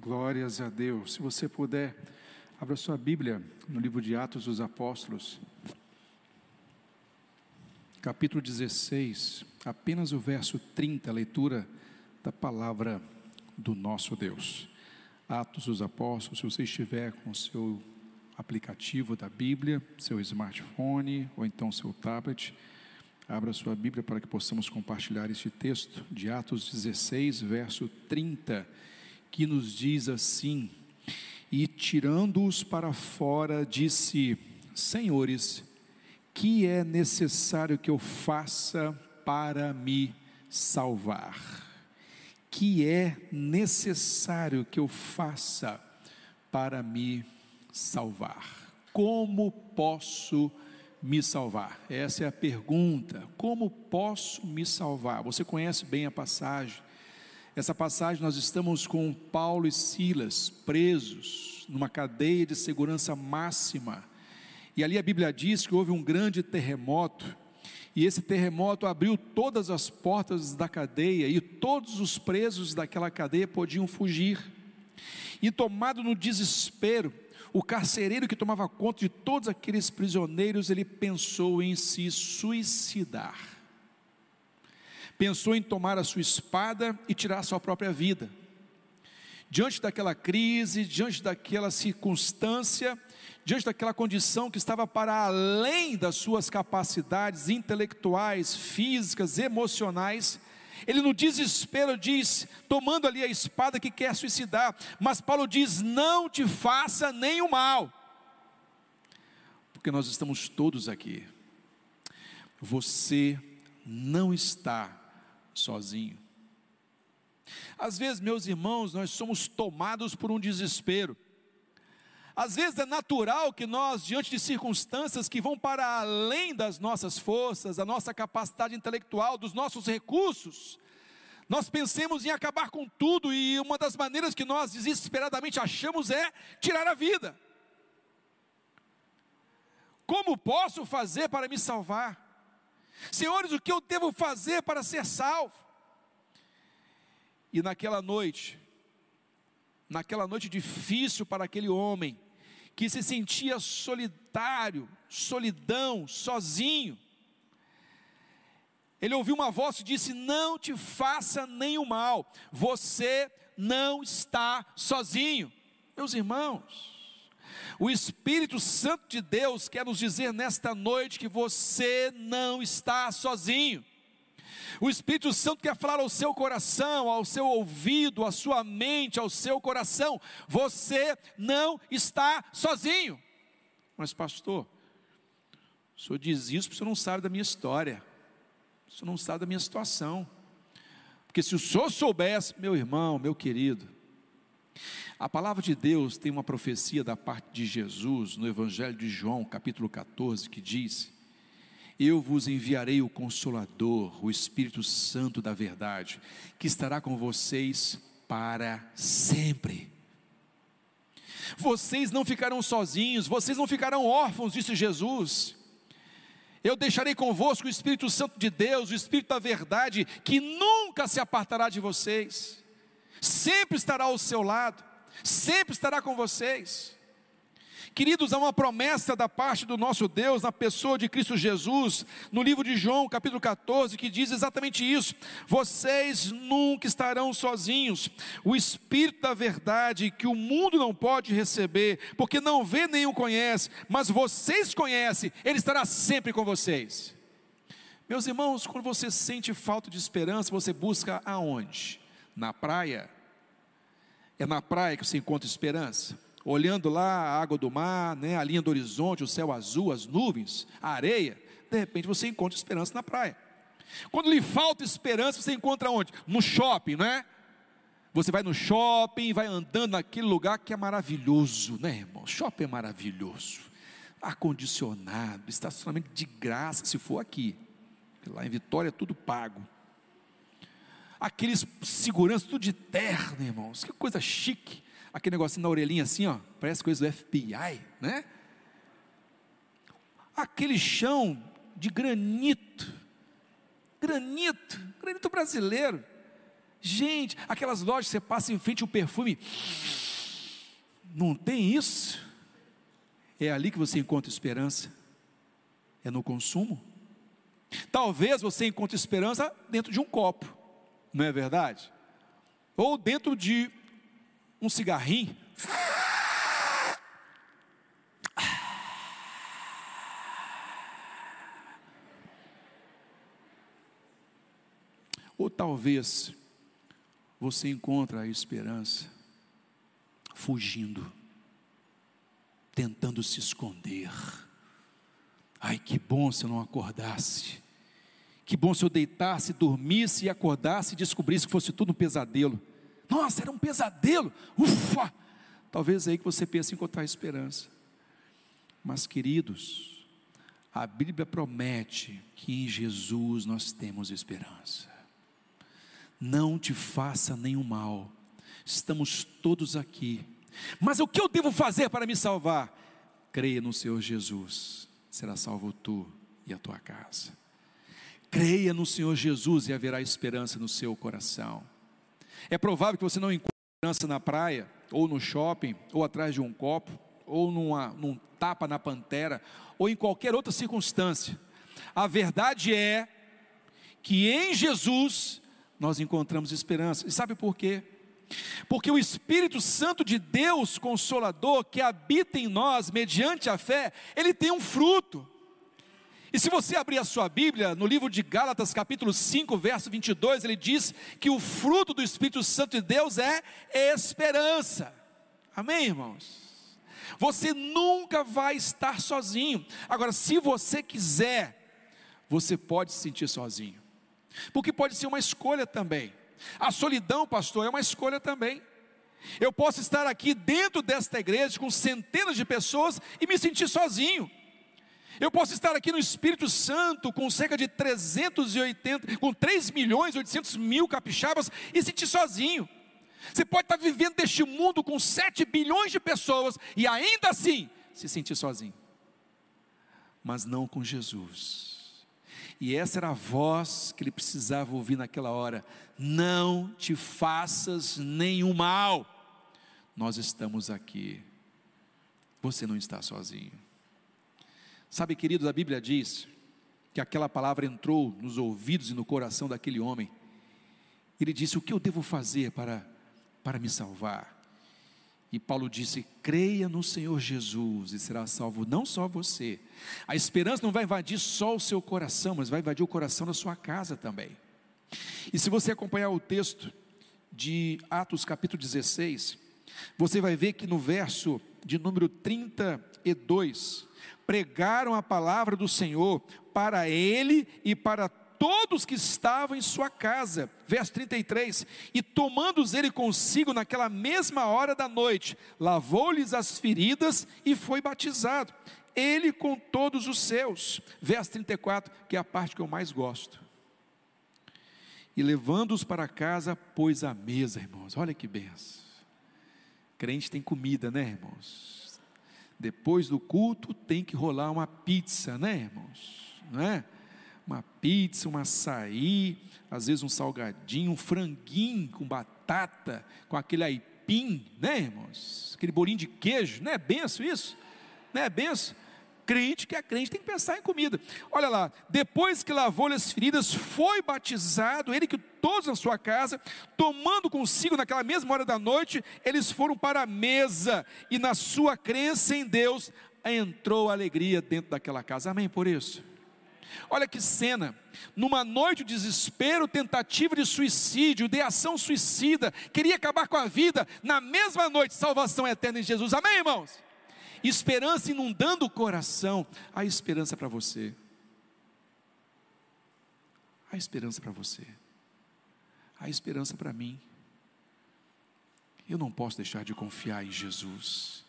Glórias a Deus. Se você puder, abra sua Bíblia no livro de Atos dos Apóstolos, capítulo 16, apenas o verso 30, a leitura da palavra do nosso Deus. Atos dos Apóstolos, se você estiver com o seu aplicativo da Bíblia, seu smartphone ou então seu tablet, abra sua Bíblia para que possamos compartilhar este texto de Atos 16, verso 30, que nos diz assim: E tirando-os para fora, disse: Senhores, que é necessário que eu faça para me salvar? Que é necessário que eu faça para me salvar? Como posso me salvar? Essa é a pergunta. Como posso me salvar? Você conhece bem a passagem. Essa passagem nós estamos com Paulo e Silas presos numa cadeia de segurança máxima. E ali a Bíblia diz que houve um grande terremoto. E esse terremoto abriu todas as portas da cadeia e todos os presos daquela cadeia podiam fugir. E tomado no desespero, o carcereiro que tomava conta de todos aqueles prisioneiros, ele pensou em se suicidar. Pensou em tomar a sua espada e tirar a sua própria vida. Diante daquela crise, diante daquela circunstância, diante daquela condição que estava para além das suas capacidades intelectuais, físicas, emocionais, ele no desespero diz, tomando ali a espada que quer suicidar, mas Paulo diz: não te faça o mal, porque nós estamos todos aqui. Você não está sozinho. Às vezes, meus irmãos, nós somos tomados por um desespero. Às vezes é natural que nós, diante de circunstâncias que vão para além das nossas forças, da nossa capacidade intelectual, dos nossos recursos, nós pensemos em acabar com tudo e uma das maneiras que nós desesperadamente achamos é tirar a vida. Como posso fazer para me salvar? Senhores, o que eu devo fazer para ser salvo? E naquela noite, naquela noite difícil para aquele homem, que se sentia solitário, solidão, sozinho. Ele ouviu uma voz que disse: Não te faça nenhum mal, você não está sozinho. Meus irmãos, o Espírito Santo de Deus quer nos dizer nesta noite que você não está sozinho. O Espírito Santo quer falar ao seu coração, ao seu ouvido, à sua mente, ao seu coração. Você não está sozinho. Mas, pastor, o senhor diz isso porque o senhor não sabe da minha história, o senhor não sabe da minha situação. Porque se o senhor soubesse, meu irmão, meu querido, a palavra de Deus tem uma profecia da parte de Jesus no Evangelho de João, capítulo 14, que diz eu vos enviarei o Consolador, o Espírito Santo da verdade, que estará com vocês para sempre. Vocês não ficarão sozinhos, vocês não ficarão órfãos, disse Jesus. Eu deixarei convosco o Espírito Santo de Deus, o Espírito da verdade, que nunca se apartará de vocês, sempre estará ao seu lado, sempre estará com vocês. Queridos, há uma promessa da parte do nosso Deus na pessoa de Cristo Jesus, no livro de João, capítulo 14, que diz exatamente isso: vocês nunca estarão sozinhos. O Espírito da verdade que o mundo não pode receber, porque não vê nem o conhece, mas vocês conhecem, ele estará sempre com vocês. Meus irmãos, quando você sente falta de esperança, você busca aonde? Na praia? É na praia que você encontra esperança? olhando lá a água do mar, né, a linha do horizonte, o céu azul, as nuvens, a areia, de repente você encontra esperança na praia. Quando lhe falta esperança, você encontra onde? No shopping, não é? Você vai no shopping, vai andando naquele lugar que é maravilhoso, né, irmão? Shopping é maravilhoso. Ar-condicionado, estacionamento de graça, se for aqui. Lá em Vitória é tudo pago. Aqueles segurança tudo de terno, irmãos. Que coisa chique aquele negocinho na orelhinha assim, ó, parece coisa do FBI, né? Aquele chão de granito, granito, granito brasileiro. Gente, aquelas lojas que você passa em frente o perfume, não tem isso? É ali que você encontra esperança. É no consumo. Talvez você encontre esperança dentro de um copo, não é verdade? Ou dentro de um cigarrinho. Ou talvez você encontre a esperança fugindo, tentando se esconder. Ai, que bom se eu não acordasse. Que bom se eu deitasse, dormisse e acordasse e descobrisse que fosse tudo um pesadelo. Nossa, era um pesadelo. Ufa! Talvez é aí que você pense encontrar esperança. Mas, queridos, a Bíblia promete que em Jesus nós temos esperança. Não te faça nenhum mal. Estamos todos aqui. Mas o que eu devo fazer para me salvar? Creia no Senhor Jesus. Será salvo tu e a tua casa. Creia no Senhor Jesus e haverá esperança no seu coração. É provável que você não encontre esperança na praia, ou no shopping, ou atrás de um copo, ou numa, num tapa na pantera, ou em qualquer outra circunstância. A verdade é que em Jesus nós encontramos esperança. E sabe por quê? Porque o Espírito Santo de Deus Consolador, que habita em nós mediante a fé, ele tem um fruto. E se você abrir a sua Bíblia, no livro de Gálatas, capítulo 5, verso 22, ele diz que o fruto do Espírito Santo de Deus é esperança. Amém, irmãos? Você nunca vai estar sozinho. Agora, se você quiser, você pode se sentir sozinho. Porque pode ser uma escolha também. A solidão, pastor, é uma escolha também. Eu posso estar aqui dentro desta igreja com centenas de pessoas e me sentir sozinho. Eu posso estar aqui no Espírito Santo com cerca de 380, com 3 milhões e 800 mil capixabas e sentir sozinho. Você pode estar vivendo deste mundo com 7 bilhões de pessoas e ainda assim se sentir sozinho. Mas não com Jesus. E essa era a voz que ele precisava ouvir naquela hora: Não te faças nenhum mal, nós estamos aqui, você não está sozinho. Sabe, queridos, a Bíblia diz que aquela palavra entrou nos ouvidos e no coração daquele homem. Ele disse: O que eu devo fazer para, para me salvar? E Paulo disse: creia no Senhor Jesus e será salvo não só você. A esperança não vai invadir só o seu coração, mas vai invadir o coração da sua casa também. E se você acompanhar o texto de Atos capítulo 16, você vai ver que no verso de número 32, pregaram a palavra do Senhor para ele e para todos que estavam em sua casa. Verso 33: E tomando-os ele consigo naquela mesma hora da noite, lavou-lhes as feridas e foi batizado. Ele com todos os seus. Verso 34, que é a parte que eu mais gosto. E levando-os para casa, pôs a mesa, irmãos. Olha que benção. Crente tem comida, né, irmãos? Depois do culto tem que rolar uma pizza, né, irmãos? Não é? uma pizza, um açaí, às vezes um salgadinho, um franguinho com batata, com aquele aipim, né, irmãos? Aquele bolinho de queijo, não é benção isso? Não é benção? Crente que é crente tem que pensar em comida. Olha lá, depois que lavou-lhe as feridas, foi batizado, ele que todos na sua casa, tomando consigo naquela mesma hora da noite, eles foram para a mesa, e na sua crença em Deus entrou alegria dentro daquela casa. Amém por isso? Olha que cena, numa noite de desespero, tentativa de suicídio, de ação suicida, queria acabar com a vida, na mesma noite, salvação eterna em Jesus, amém, irmãos? Esperança inundando o coração, há esperança para você, há esperança para você, há esperança para mim. Eu não posso deixar de confiar em Jesus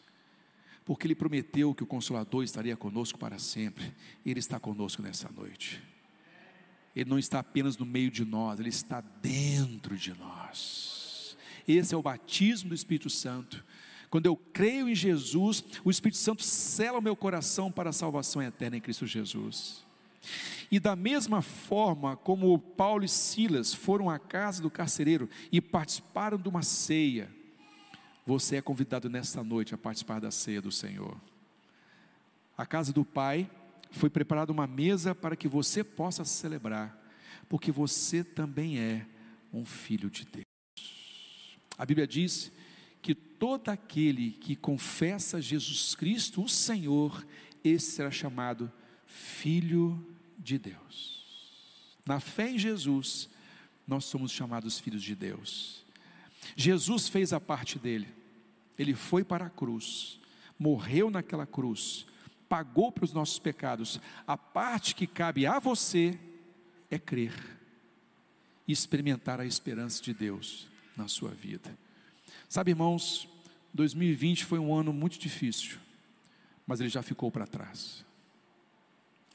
porque Ele prometeu que o Consolador estaria conosco para sempre, Ele está conosco nessa noite. Ele não está apenas no meio de nós, Ele está dentro de nós. Esse é o batismo do Espírito Santo. Quando eu creio em Jesus, o Espírito Santo sela o meu coração para a salvação eterna em Cristo Jesus. E da mesma forma como Paulo e Silas foram à casa do carcereiro e participaram de uma ceia, você é convidado nesta noite a participar da ceia do Senhor. A casa do Pai foi preparada uma mesa para que você possa celebrar, porque você também é um filho de Deus. A Bíblia diz que todo aquele que confessa Jesus Cristo, o Senhor, esse será chamado filho de Deus. Na fé em Jesus, nós somos chamados filhos de Deus. Jesus fez a parte dele, ele foi para a cruz, morreu naquela cruz, pagou pelos nossos pecados. A parte que cabe a você é crer e experimentar a esperança de Deus na sua vida. Sabe, irmãos, 2020 foi um ano muito difícil, mas ele já ficou para trás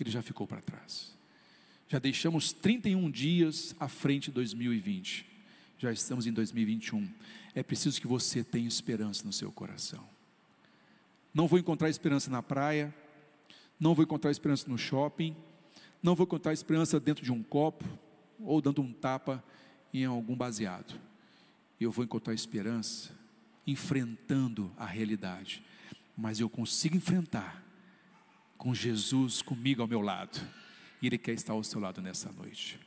ele já ficou para trás. Já deixamos 31 dias à frente de 2020. Já estamos em 2021. É preciso que você tenha esperança no seu coração. Não vou encontrar esperança na praia, não vou encontrar esperança no shopping, não vou encontrar esperança dentro de um copo ou dando um tapa em algum baseado. Eu vou encontrar esperança enfrentando a realidade, mas eu consigo enfrentar com Jesus comigo ao meu lado. E Ele quer estar ao seu lado nessa noite.